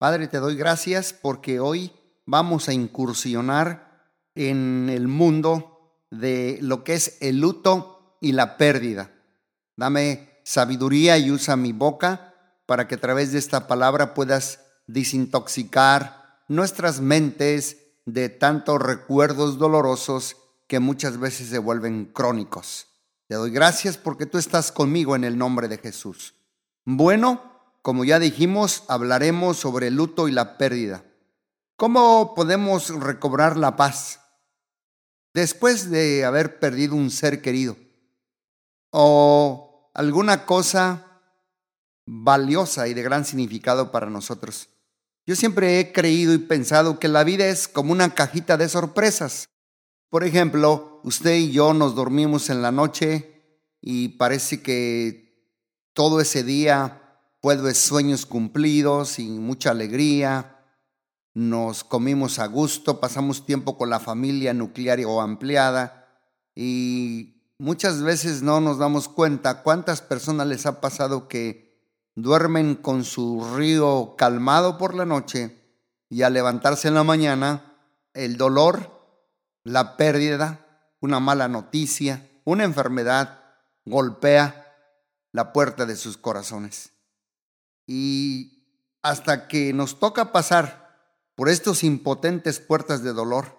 Padre, te doy gracias porque hoy vamos a incursionar en el mundo de lo que es el luto y la pérdida. Dame sabiduría y usa mi boca para que a través de esta palabra puedas desintoxicar nuestras mentes de tantos recuerdos dolorosos que muchas veces se vuelven crónicos. Te doy gracias porque tú estás conmigo en el nombre de Jesús. Bueno, como ya dijimos, hablaremos sobre el luto y la pérdida. ¿Cómo podemos recobrar la paz después de haber perdido un ser querido? O alguna cosa valiosa y de gran significado para nosotros. Yo siempre he creído y pensado que la vida es como una cajita de sorpresas. Por ejemplo, usted y yo nos dormimos en la noche y parece que todo ese día de sueños cumplidos y mucha alegría. Nos comimos a gusto, pasamos tiempo con la familia nuclear o ampliada y muchas veces no nos damos cuenta cuántas personas les ha pasado que duermen con su río calmado por la noche y al levantarse en la mañana, el dolor, la pérdida, una mala noticia, una enfermedad golpea la puerta de sus corazones. Y hasta que nos toca pasar por estos impotentes puertas de dolor,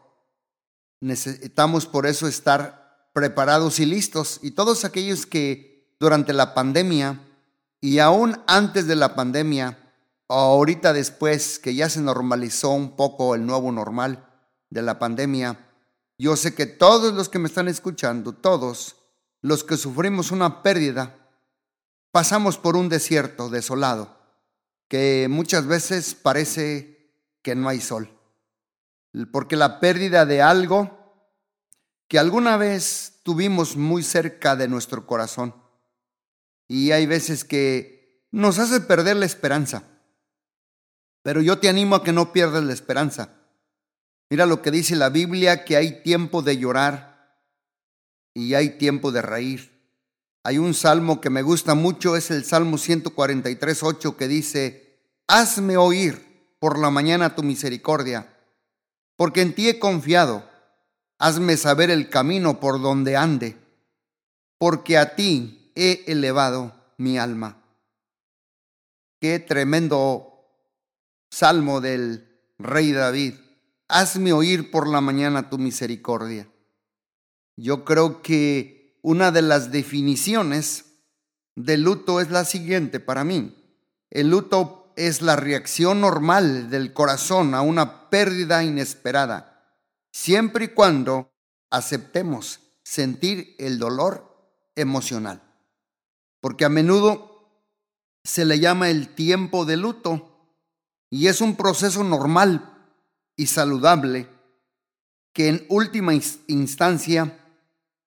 necesitamos por eso estar preparados y listos. Y todos aquellos que durante la pandemia y aún antes de la pandemia, ahorita después que ya se normalizó un poco el nuevo normal de la pandemia, yo sé que todos los que me están escuchando, todos los que sufrimos una pérdida, pasamos por un desierto desolado, que muchas veces parece que no hay sol. Porque la pérdida de algo que alguna vez tuvimos muy cerca de nuestro corazón, y hay veces que nos hace perder la esperanza. Pero yo te animo a que no pierdas la esperanza. Mira lo que dice la Biblia, que hay tiempo de llorar y hay tiempo de reír. Hay un salmo que me gusta mucho, es el Salmo 143, 8, que dice, Hazme oír por la mañana tu misericordia, porque en ti he confiado. Hazme saber el camino por donde ande, porque a ti he elevado mi alma. Qué tremendo salmo del rey David. Hazme oír por la mañana tu misericordia. Yo creo que una de las definiciones del luto es la siguiente para mí. El luto es la reacción normal del corazón a una pérdida inesperada, siempre y cuando aceptemos sentir el dolor emocional porque a menudo se le llama el tiempo de luto y es un proceso normal y saludable que en última instancia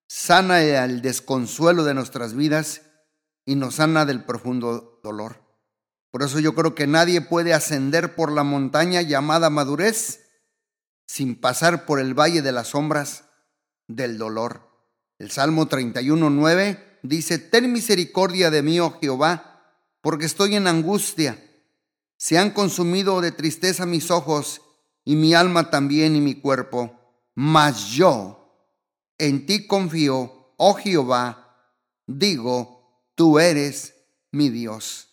sana el desconsuelo de nuestras vidas y nos sana del profundo dolor. Por eso yo creo que nadie puede ascender por la montaña llamada madurez sin pasar por el valle de las sombras del dolor. El Salmo 31, 9 dice, ten misericordia de mí, oh Jehová, porque estoy en angustia. Se han consumido de tristeza mis ojos y mi alma también y mi cuerpo. Mas yo en ti confío, oh Jehová, digo, tú eres mi Dios.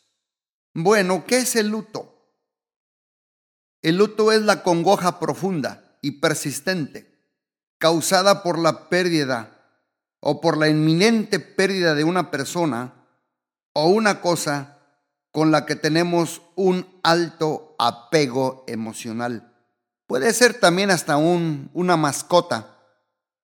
Bueno, ¿qué es el luto? El luto es la congoja profunda y persistente causada por la pérdida o por la inminente pérdida de una persona o una cosa con la que tenemos un alto apego emocional. Puede ser también hasta un, una mascota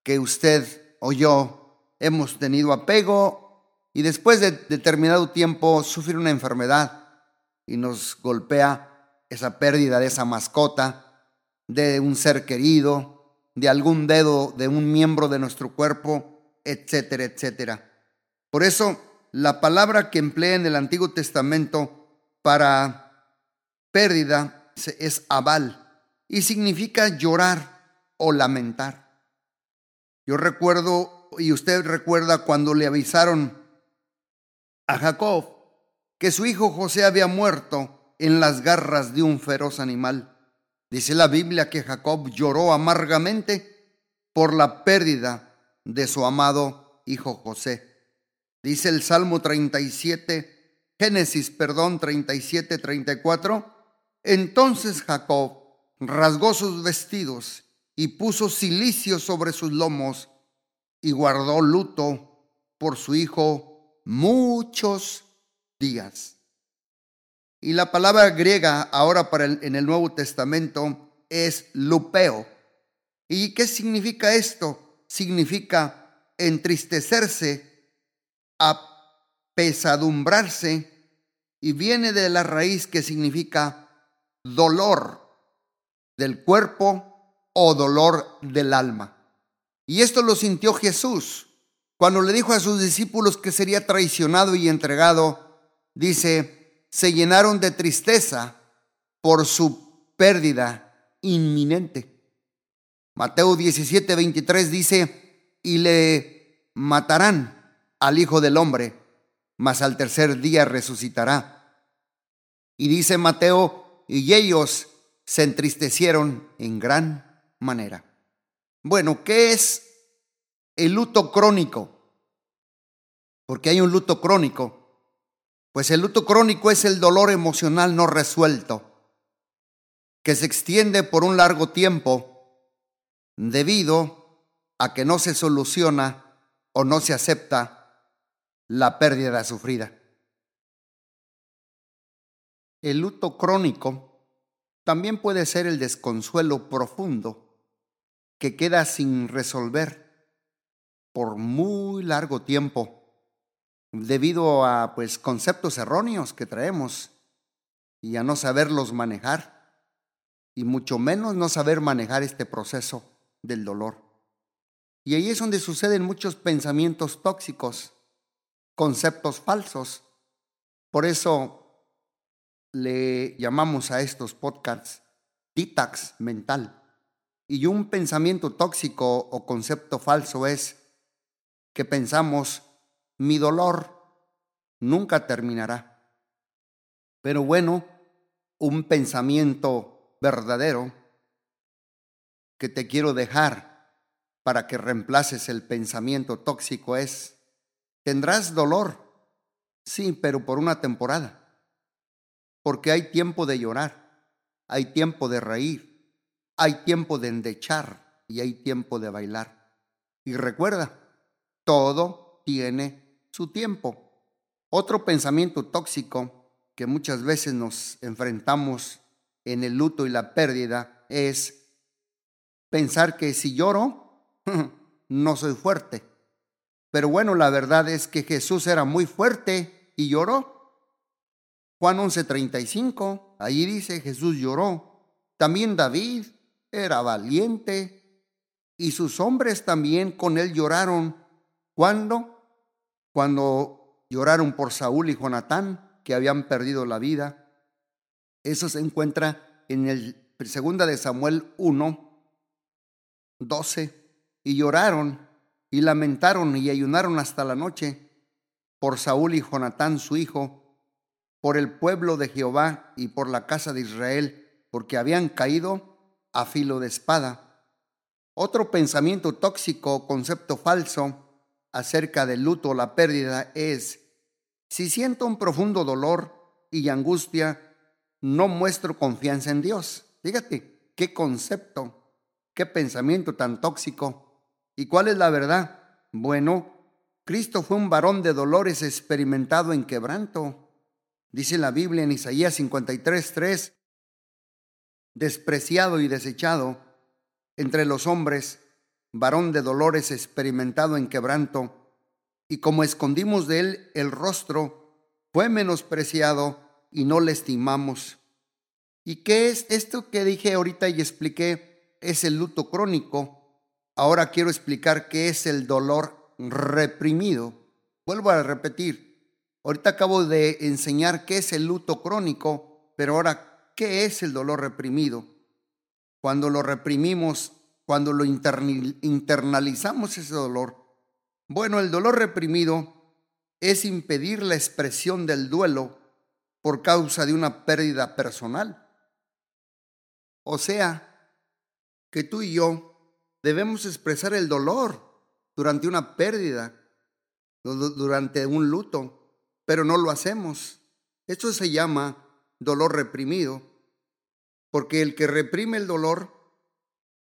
que usted o yo hemos tenido apego y después de determinado tiempo sufre una enfermedad y nos golpea esa pérdida de esa mascota, de un ser querido, de algún dedo de un miembro de nuestro cuerpo etcétera, etcétera. Por eso, la palabra que emplea en el Antiguo Testamento para pérdida es aval y significa llorar o lamentar. Yo recuerdo, y usted recuerda cuando le avisaron a Jacob que su hijo José había muerto en las garras de un feroz animal. Dice la Biblia que Jacob lloró amargamente por la pérdida de su amado hijo José. Dice el Salmo 37, Génesis, perdón, 37, 34. Entonces Jacob rasgó sus vestidos y puso cilicio sobre sus lomos y guardó luto por su hijo muchos días. Y la palabra griega ahora en el Nuevo Testamento es lupeo. ¿Y qué significa esto? Significa entristecerse, apesadumbrarse y viene de la raíz que significa dolor del cuerpo o dolor del alma. Y esto lo sintió Jesús cuando le dijo a sus discípulos que sería traicionado y entregado. Dice, se llenaron de tristeza por su pérdida inminente. Mateo 17, 23 dice, y le matarán al Hijo del Hombre, mas al tercer día resucitará. Y dice Mateo, y ellos se entristecieron en gran manera. Bueno, ¿qué es el luto crónico? Porque hay un luto crónico pues el luto crónico es el dolor emocional no resuelto, que se extiende por un largo tiempo debido a que no se soluciona o no se acepta la pérdida sufrida. El luto crónico también puede ser el desconsuelo profundo que queda sin resolver por muy largo tiempo debido a pues conceptos erróneos que traemos y a no saberlos manejar y mucho menos no saber manejar este proceso del dolor. Y ahí es donde suceden muchos pensamientos tóxicos, conceptos falsos. Por eso le llamamos a estos podcasts detox mental. Y un pensamiento tóxico o concepto falso es que pensamos mi dolor nunca terminará. Pero bueno, un pensamiento verdadero que te quiero dejar para que reemplaces el pensamiento tóxico es, tendrás dolor, sí, pero por una temporada, porque hay tiempo de llorar, hay tiempo de reír, hay tiempo de endechar y hay tiempo de bailar. Y recuerda, todo tiene su tiempo. Otro pensamiento tóxico que muchas veces nos enfrentamos en el luto y la pérdida es pensar que si lloro, no soy fuerte. Pero bueno, la verdad es que Jesús era muy fuerte y lloró. Juan 11:35, allí dice Jesús lloró. También David era valiente y sus hombres también con él lloraron. ¿Cuándo? Cuando lloraron por Saúl y Jonatán, que habían perdido la vida. Eso se encuentra en el segunda de Samuel 1, 12. Y lloraron y lamentaron y ayunaron hasta la noche por Saúl y Jonatán su hijo, por el pueblo de Jehová y por la casa de Israel, porque habían caído a filo de espada. Otro pensamiento tóxico, concepto falso, acerca del luto o la pérdida es, si siento un profundo dolor y angustia, no muestro confianza en Dios. Fíjate, qué concepto, qué pensamiento tan tóxico. ¿Y cuál es la verdad? Bueno, Cristo fue un varón de dolores experimentado en quebranto. Dice la Biblia en Isaías 53, 3, despreciado y desechado entre los hombres, varón de dolores experimentado en quebranto, y como escondimos de él el rostro, fue menospreciado y no le estimamos. ¿Y qué es esto que dije ahorita y expliqué? Es el luto crónico. Ahora quiero explicar qué es el dolor reprimido. Vuelvo a repetir. Ahorita acabo de enseñar qué es el luto crónico, pero ahora, ¿qué es el dolor reprimido? Cuando lo reprimimos cuando lo internalizamos ese dolor. Bueno, el dolor reprimido es impedir la expresión del duelo por causa de una pérdida personal. O sea, que tú y yo debemos expresar el dolor durante una pérdida, durante un luto, pero no lo hacemos. Esto se llama dolor reprimido, porque el que reprime el dolor,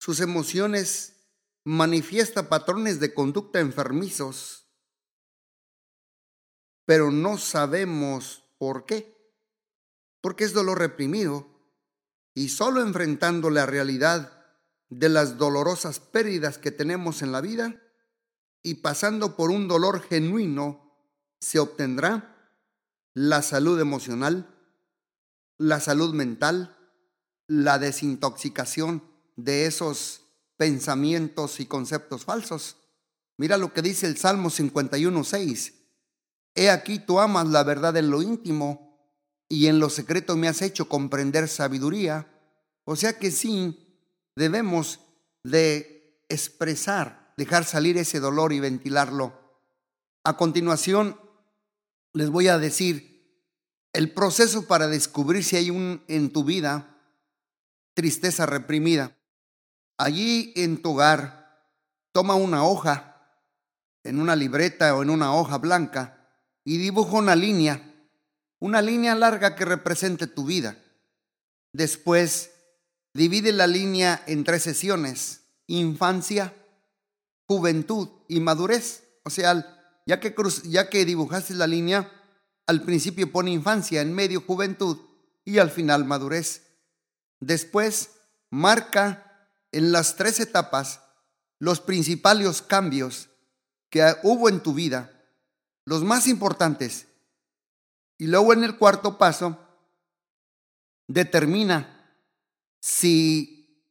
sus emociones manifiesta patrones de conducta enfermizos, pero no sabemos por qué. Porque es dolor reprimido y solo enfrentando la realidad de las dolorosas pérdidas que tenemos en la vida y pasando por un dolor genuino, se obtendrá la salud emocional, la salud mental, la desintoxicación de esos pensamientos y conceptos falsos. Mira lo que dice el Salmo 51.6. He aquí tú amas la verdad en lo íntimo y en lo secreto me has hecho comprender sabiduría. O sea que sí, debemos de expresar, dejar salir ese dolor y ventilarlo. A continuación, les voy a decir el proceso para descubrir si hay un, en tu vida tristeza reprimida. Allí en tu hogar, toma una hoja, en una libreta o en una hoja blanca, y dibuja una línea, una línea larga que represente tu vida. Después, divide la línea en tres sesiones, infancia, juventud y madurez. O sea, ya que, ya que dibujaste la línea, al principio pone infancia, en medio juventud y al final madurez. Después, marca en las tres etapas los principales cambios que hubo en tu vida, los más importantes. Y luego en el cuarto paso, determina si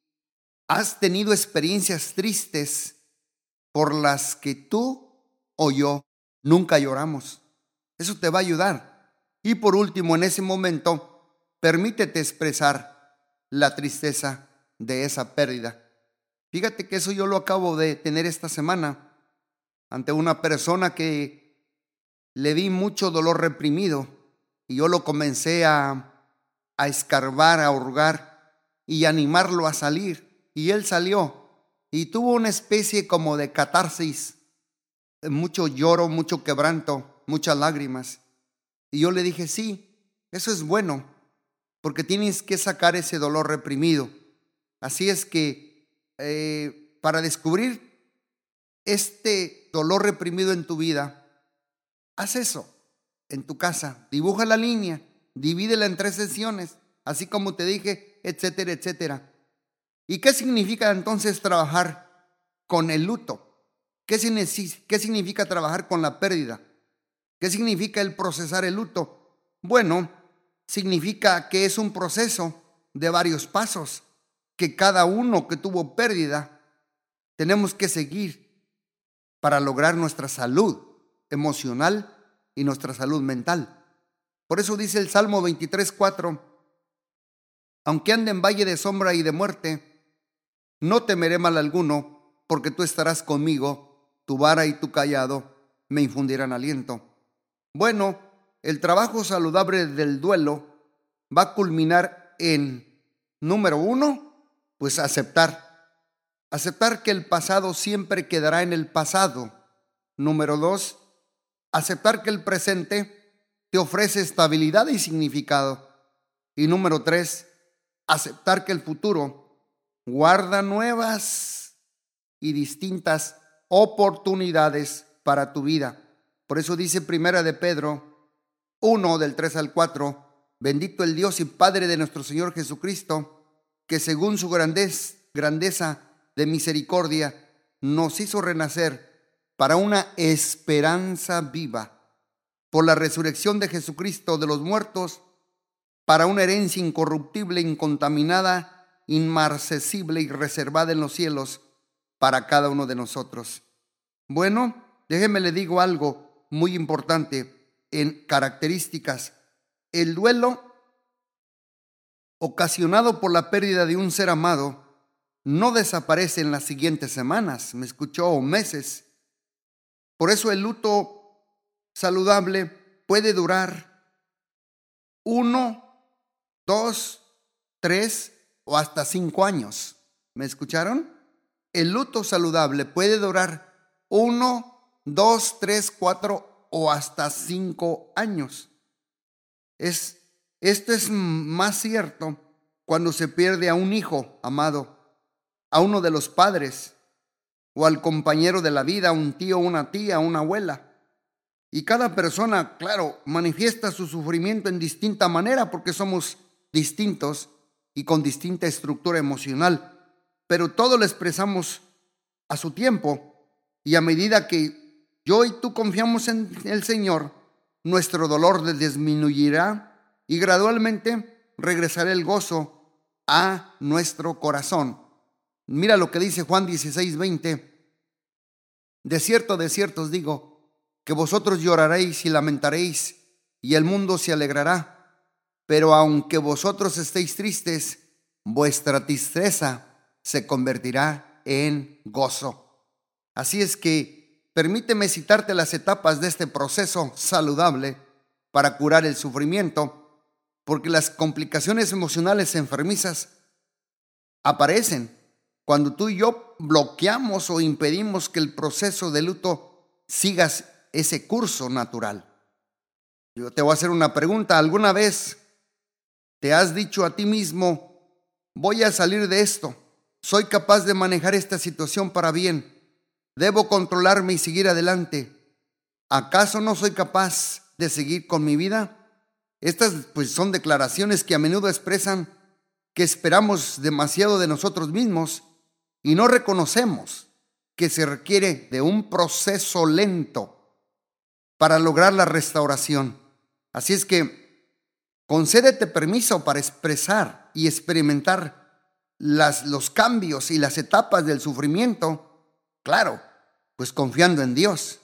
has tenido experiencias tristes por las que tú o yo nunca lloramos. Eso te va a ayudar. Y por último, en ese momento, permítete expresar la tristeza de esa pérdida. Fíjate que eso yo lo acabo de tener esta semana ante una persona que le di mucho dolor reprimido y yo lo comencé a, a escarbar, a hurgar y animarlo a salir. Y él salió y tuvo una especie como de catarsis, mucho lloro, mucho quebranto, muchas lágrimas. Y yo le dije, sí, eso es bueno, porque tienes que sacar ese dolor reprimido. Así es que eh, para descubrir este dolor reprimido en tu vida, haz eso en tu casa. Dibuja la línea, divídela en tres sesiones, así como te dije, etcétera, etcétera. ¿Y qué significa entonces trabajar con el luto? ¿Qué, ¿Qué significa trabajar con la pérdida? ¿Qué significa el procesar el luto? Bueno, significa que es un proceso de varios pasos que cada uno que tuvo pérdida tenemos que seguir para lograr nuestra salud emocional y nuestra salud mental. Por eso dice el Salmo 23:4, aunque ande en valle de sombra y de muerte, no temeré mal alguno, porque tú estarás conmigo, tu vara y tu callado me infundirán aliento. Bueno, el trabajo saludable del duelo va a culminar en, número uno, pues aceptar. Aceptar que el pasado siempre quedará en el pasado. Número dos, aceptar que el presente te ofrece estabilidad y significado. Y número tres, aceptar que el futuro guarda nuevas y distintas oportunidades para tu vida. Por eso dice Primera de Pedro 1 del 3 al 4, bendito el Dios y Padre de nuestro Señor Jesucristo que según su grandeza de misericordia nos hizo renacer para una esperanza viva por la resurrección de Jesucristo de los muertos, para una herencia incorruptible, incontaminada, inmarcesible y reservada en los cielos para cada uno de nosotros. Bueno, déjeme le digo algo muy importante en características. El duelo ocasionado por la pérdida de un ser amado no desaparece en las siguientes semanas, me escuchó, o meses. Por eso el luto saludable puede durar uno, dos, tres o hasta cinco años. ¿Me escucharon? El luto saludable puede durar uno, dos, tres, cuatro o hasta cinco años. Es, esto es más cierto cuando se pierde a un hijo amado, a uno de los padres, o al compañero de la vida, un tío, una tía, una abuela. Y cada persona, claro, manifiesta su sufrimiento en distinta manera porque somos distintos y con distinta estructura emocional, pero todo lo expresamos a su tiempo y a medida que yo y tú confiamos en el Señor, nuestro dolor disminuirá y gradualmente regresará el gozo a nuestro corazón. Mira lo que dice Juan 16, 20. De cierto, de cierto os digo, que vosotros lloraréis y lamentaréis, y el mundo se alegrará. Pero aunque vosotros estéis tristes, vuestra tristeza se convertirá en gozo. Así es que permíteme citarte las etapas de este proceso saludable para curar el sufrimiento, porque las complicaciones emocionales enfermizas aparecen cuando tú y yo bloqueamos o impedimos que el proceso de luto siga ese curso natural. Yo te voy a hacer una pregunta. ¿Alguna vez te has dicho a ti mismo, voy a salir de esto, soy capaz de manejar esta situación para bien, debo controlarme y seguir adelante. ¿Acaso no soy capaz de seguir con mi vida? Estas pues son declaraciones que a menudo expresan que esperamos demasiado de nosotros mismos y no reconocemos que se requiere de un proceso lento para lograr la restauración. Así es que Concédete permiso para expresar y experimentar las, los cambios y las etapas del sufrimiento, claro, pues confiando en Dios,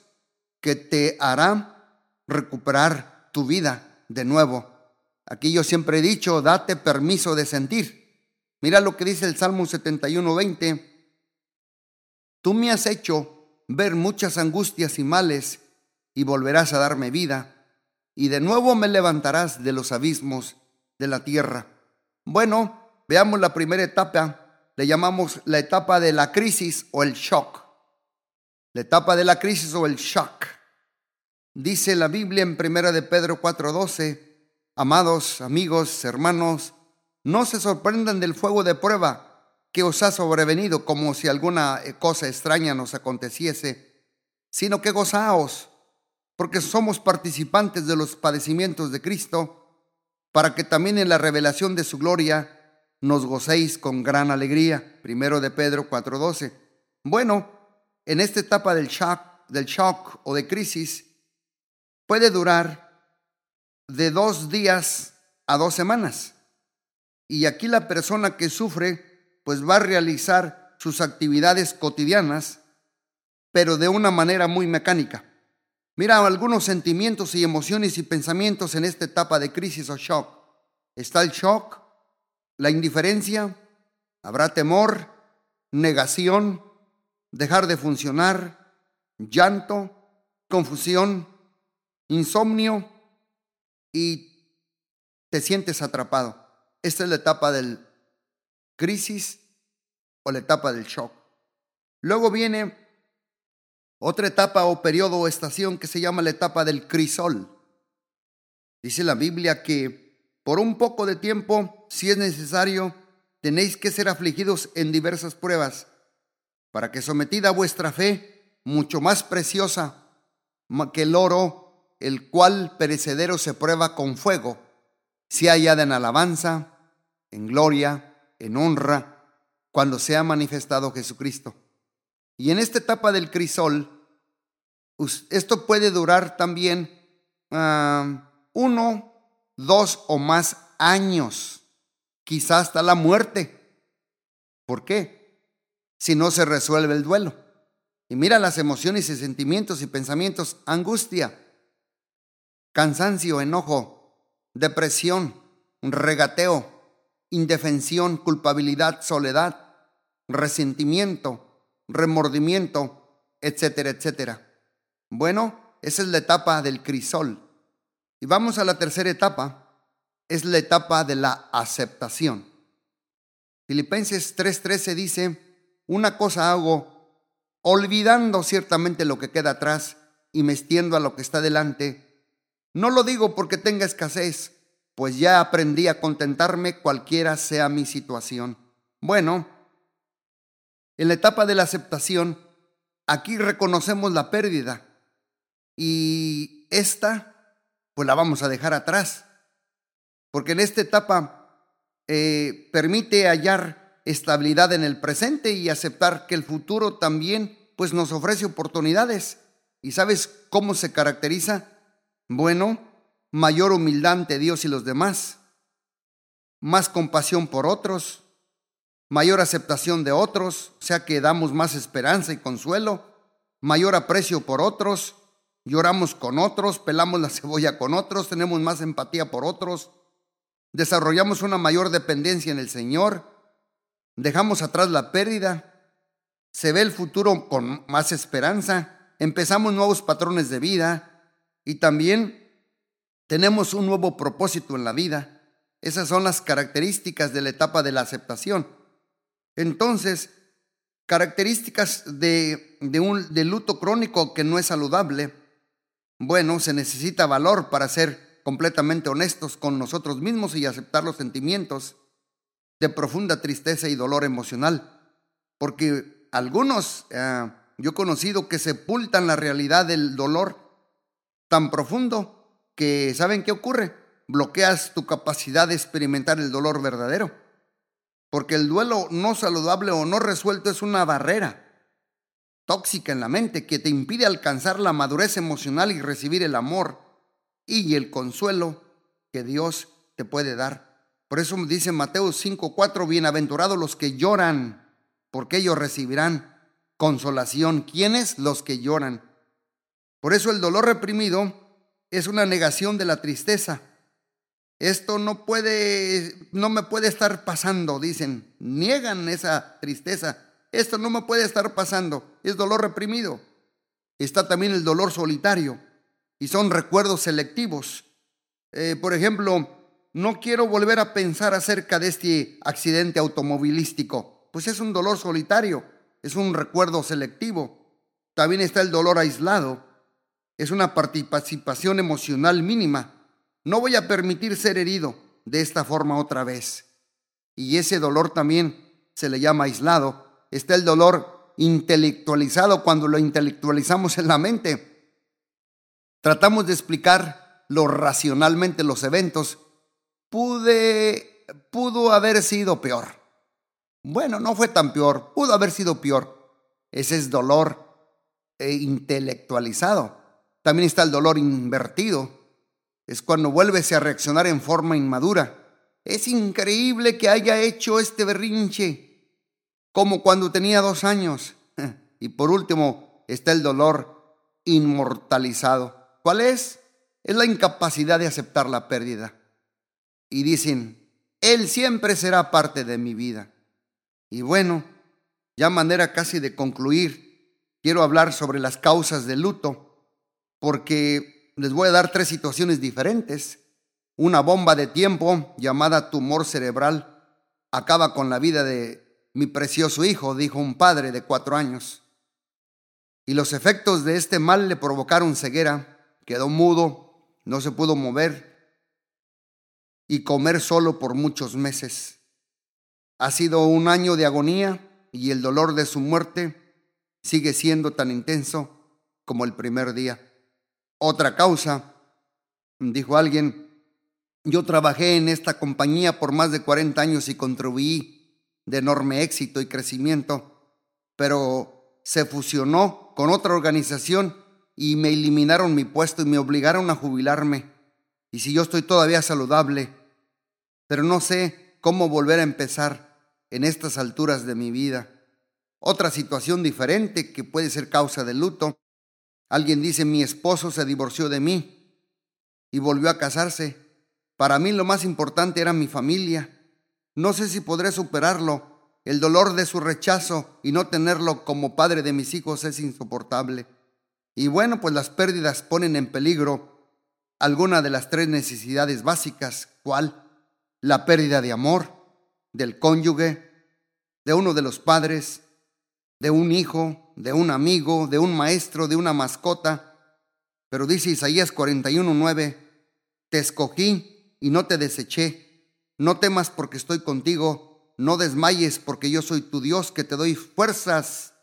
que te hará recuperar tu vida de nuevo. Aquí yo siempre he dicho, date permiso de sentir. Mira lo que dice el Salmo 71, 20. Tú me has hecho ver muchas angustias y males y volverás a darme vida y de nuevo me levantarás de los abismos de la tierra. Bueno, veamos la primera etapa, le llamamos la etapa de la crisis o el shock. La etapa de la crisis o el shock. Dice la Biblia en Primera de Pedro 4:12, amados amigos, hermanos, no se sorprendan del fuego de prueba que os ha sobrevenido como si alguna cosa extraña nos aconteciese, sino que gozaos porque somos participantes de los padecimientos de Cristo, para que también en la revelación de su gloria nos gocéis con gran alegría. Primero de Pedro 4:12. Bueno, en esta etapa del shock, del shock o de crisis puede durar de dos días a dos semanas. Y aquí la persona que sufre pues va a realizar sus actividades cotidianas, pero de una manera muy mecánica. Mira algunos sentimientos y emociones y pensamientos en esta etapa de crisis o shock. Está el shock, la indiferencia, habrá temor, negación, dejar de funcionar, llanto, confusión, insomnio y te sientes atrapado. Esta es la etapa del crisis o la etapa del shock. Luego viene otra etapa o periodo o estación que se llama la etapa del crisol. Dice la Biblia que por un poco de tiempo, si es necesario, tenéis que ser afligidos en diversas pruebas, para que sometida vuestra fe, mucho más preciosa que el oro, el cual perecedero se prueba con fuego, sea hallada en alabanza, en gloria, en honra, cuando sea manifestado Jesucristo. Y en esta etapa del crisol, esto puede durar también ah, uno, dos o más años, quizás hasta la muerte. ¿Por qué? Si no se resuelve el duelo. Y mira las emociones y sentimientos y pensamientos, angustia, cansancio, enojo, depresión, regateo, indefensión, culpabilidad, soledad, resentimiento, remordimiento, etcétera, etcétera. Bueno, esa es la etapa del crisol. Y vamos a la tercera etapa, es la etapa de la aceptación. Filipenses 3:13 dice, una cosa hago, olvidando ciertamente lo que queda atrás y mestiendo a lo que está delante. No lo digo porque tenga escasez, pues ya aprendí a contentarme cualquiera sea mi situación. Bueno, en la etapa de la aceptación, aquí reconocemos la pérdida y esta, pues la vamos a dejar atrás, porque en esta etapa eh, permite hallar estabilidad en el presente y aceptar que el futuro también pues nos ofrece oportunidades. ¿Y sabes cómo se caracteriza? Bueno, mayor humildad ante Dios y los demás, más compasión por otros, mayor aceptación de otros, o sea que damos más esperanza y consuelo, mayor aprecio por otros, lloramos con otros, pelamos la cebolla con otros, tenemos más empatía por otros, desarrollamos una mayor dependencia en el Señor, dejamos atrás la pérdida, se ve el futuro con más esperanza, empezamos nuevos patrones de vida y también tenemos un nuevo propósito en la vida. Esas son las características de la etapa de la aceptación. Entonces, características de, un luto crónico que no es saludable. Bueno, se necesita valor para ser completamente honestos con nosotros mismos y aceptar los sentimientos de profunda tristeza y dolor emocional, porque algunos, eh, yo he conocido que sepultan la realidad del dolor tan profundo que, ¿saben qué ocurre? Bloqueas tu capacidad de experimentar el dolor verdadero, porque el duelo no saludable o no resuelto es una barrera tóxica en la mente que te impide alcanzar la madurez emocional y recibir el amor y el consuelo que Dios te puede dar. Por eso dice Mateo 5:4, bienaventurados los que lloran, porque ellos recibirán consolación. ¿Quiénes? Los que lloran. Por eso el dolor reprimido es una negación de la tristeza. Esto no puede, no me puede estar pasando, dicen. Niegan esa tristeza. Esto no me puede estar pasando. Es dolor reprimido. Está también el dolor solitario y son recuerdos selectivos. Eh, por ejemplo, no quiero volver a pensar acerca de este accidente automovilístico, pues es un dolor solitario, es un recuerdo selectivo. También está el dolor aislado, es una participación emocional mínima. No voy a permitir ser herido de esta forma otra vez. Y ese dolor también se le llama aislado. Está el dolor intelectualizado cuando lo intelectualizamos en la mente. Tratamos de explicar lo racionalmente los eventos pude, pudo haber sido peor. Bueno, no fue tan peor, pudo haber sido peor. Ese es dolor e intelectualizado. También está el dolor invertido. Es cuando vuelves a reaccionar en forma inmadura. Es increíble que haya hecho este berrinche, como cuando tenía dos años. Y por último está el dolor inmortalizado. ¿Cuál es? Es la incapacidad de aceptar la pérdida y dicen, Él siempre será parte de mi vida. Y bueno, ya manera casi de concluir, quiero hablar sobre las causas del luto, porque les voy a dar tres situaciones diferentes. Una bomba de tiempo llamada tumor cerebral acaba con la vida de mi precioso hijo, dijo un padre de cuatro años. Y los efectos de este mal le provocaron ceguera, quedó mudo, no se pudo mover, y comer solo por muchos meses. Ha sido un año de agonía y el dolor de su muerte sigue siendo tan intenso como el primer día. Otra causa, dijo alguien, yo trabajé en esta compañía por más de 40 años y contribuí de enorme éxito y crecimiento, pero se fusionó con otra organización y me eliminaron mi puesto y me obligaron a jubilarme. Y si yo estoy todavía saludable, pero no sé cómo volver a empezar en estas alturas de mi vida. Otra situación diferente que puede ser causa de luto. Alguien dice, mi esposo se divorció de mí y volvió a casarse. Para mí lo más importante era mi familia. No sé si podré superarlo. El dolor de su rechazo y no tenerlo como padre de mis hijos es insoportable. Y bueno, pues las pérdidas ponen en peligro alguna de las tres necesidades básicas, ¿cuál? La pérdida de amor, del cónyuge, de uno de los padres, de un hijo, de un amigo, de un maestro, de una mascota. Pero dice Isaías 41:9, te escogí y no te deseché. No temas porque estoy contigo, no desmayes porque yo soy tu Dios que te doy fuerzas.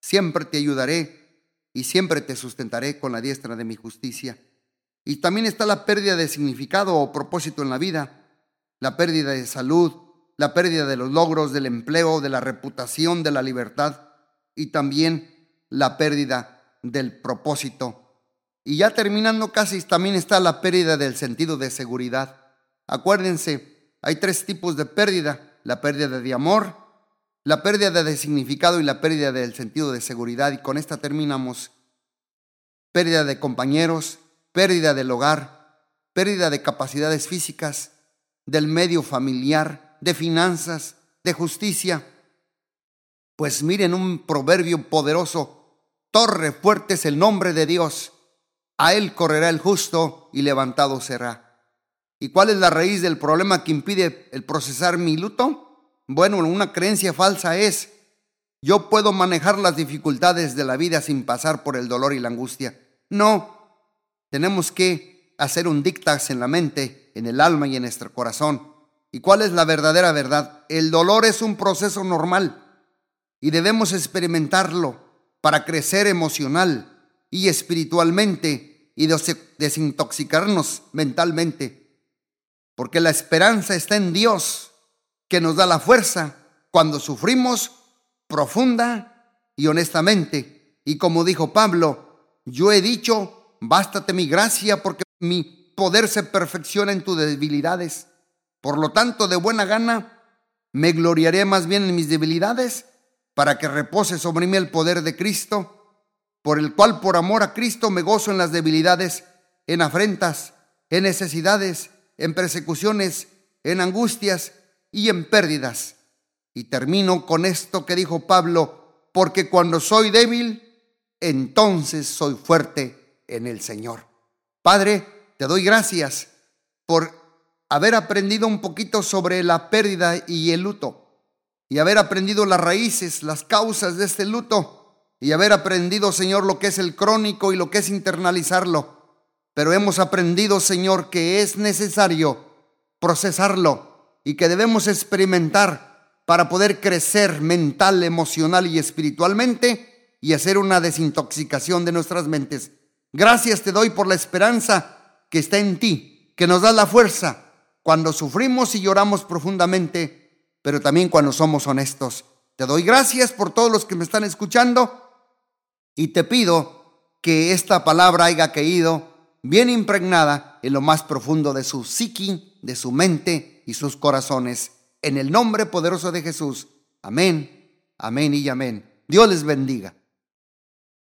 Siempre te ayudaré y siempre te sustentaré con la diestra de mi justicia. Y también está la pérdida de significado o propósito en la vida, la pérdida de salud, la pérdida de los logros, del empleo, de la reputación, de la libertad y también la pérdida del propósito. Y ya terminando casi, también está la pérdida del sentido de seguridad. Acuérdense, hay tres tipos de pérdida. La pérdida de amor, la pérdida de significado y la pérdida del sentido de seguridad. Y con esta terminamos. Pérdida de compañeros, pérdida del hogar, pérdida de capacidades físicas, del medio familiar, de finanzas, de justicia. Pues miren un proverbio poderoso, torre fuerte es el nombre de Dios, a él correrá el justo y levantado será. ¿Y cuál es la raíz del problema que impide el procesar mi luto? Bueno, una creencia falsa es, yo puedo manejar las dificultades de la vida sin pasar por el dolor y la angustia. No, tenemos que hacer un dictas en la mente, en el alma y en nuestro corazón. ¿Y cuál es la verdadera verdad? El dolor es un proceso normal y debemos experimentarlo para crecer emocional y espiritualmente y desintoxicarnos mentalmente. Porque la esperanza está en Dios, que nos da la fuerza cuando sufrimos profunda y honestamente. Y como dijo Pablo, yo he dicho Bástate mi gracia porque mi poder se perfecciona en tus debilidades. Por lo tanto, de buena gana, me gloriaré más bien en mis debilidades para que repose sobre mí el poder de Cristo, por el cual por amor a Cristo me gozo en las debilidades, en afrentas, en necesidades, en persecuciones, en angustias y en pérdidas. Y termino con esto que dijo Pablo, porque cuando soy débil, entonces soy fuerte en el Señor. Padre, te doy gracias por haber aprendido un poquito sobre la pérdida y el luto, y haber aprendido las raíces, las causas de este luto, y haber aprendido, Señor, lo que es el crónico y lo que es internalizarlo. Pero hemos aprendido, Señor, que es necesario procesarlo y que debemos experimentar para poder crecer mental, emocional y espiritualmente y hacer una desintoxicación de nuestras mentes. Gracias te doy por la esperanza que está en ti, que nos da la fuerza cuando sufrimos y lloramos profundamente, pero también cuando somos honestos. Te doy gracias por todos los que me están escuchando y te pido que esta palabra haya caído bien impregnada en lo más profundo de su psiqui, de su mente y sus corazones. En el nombre poderoso de Jesús. Amén, amén y amén. Dios les bendiga.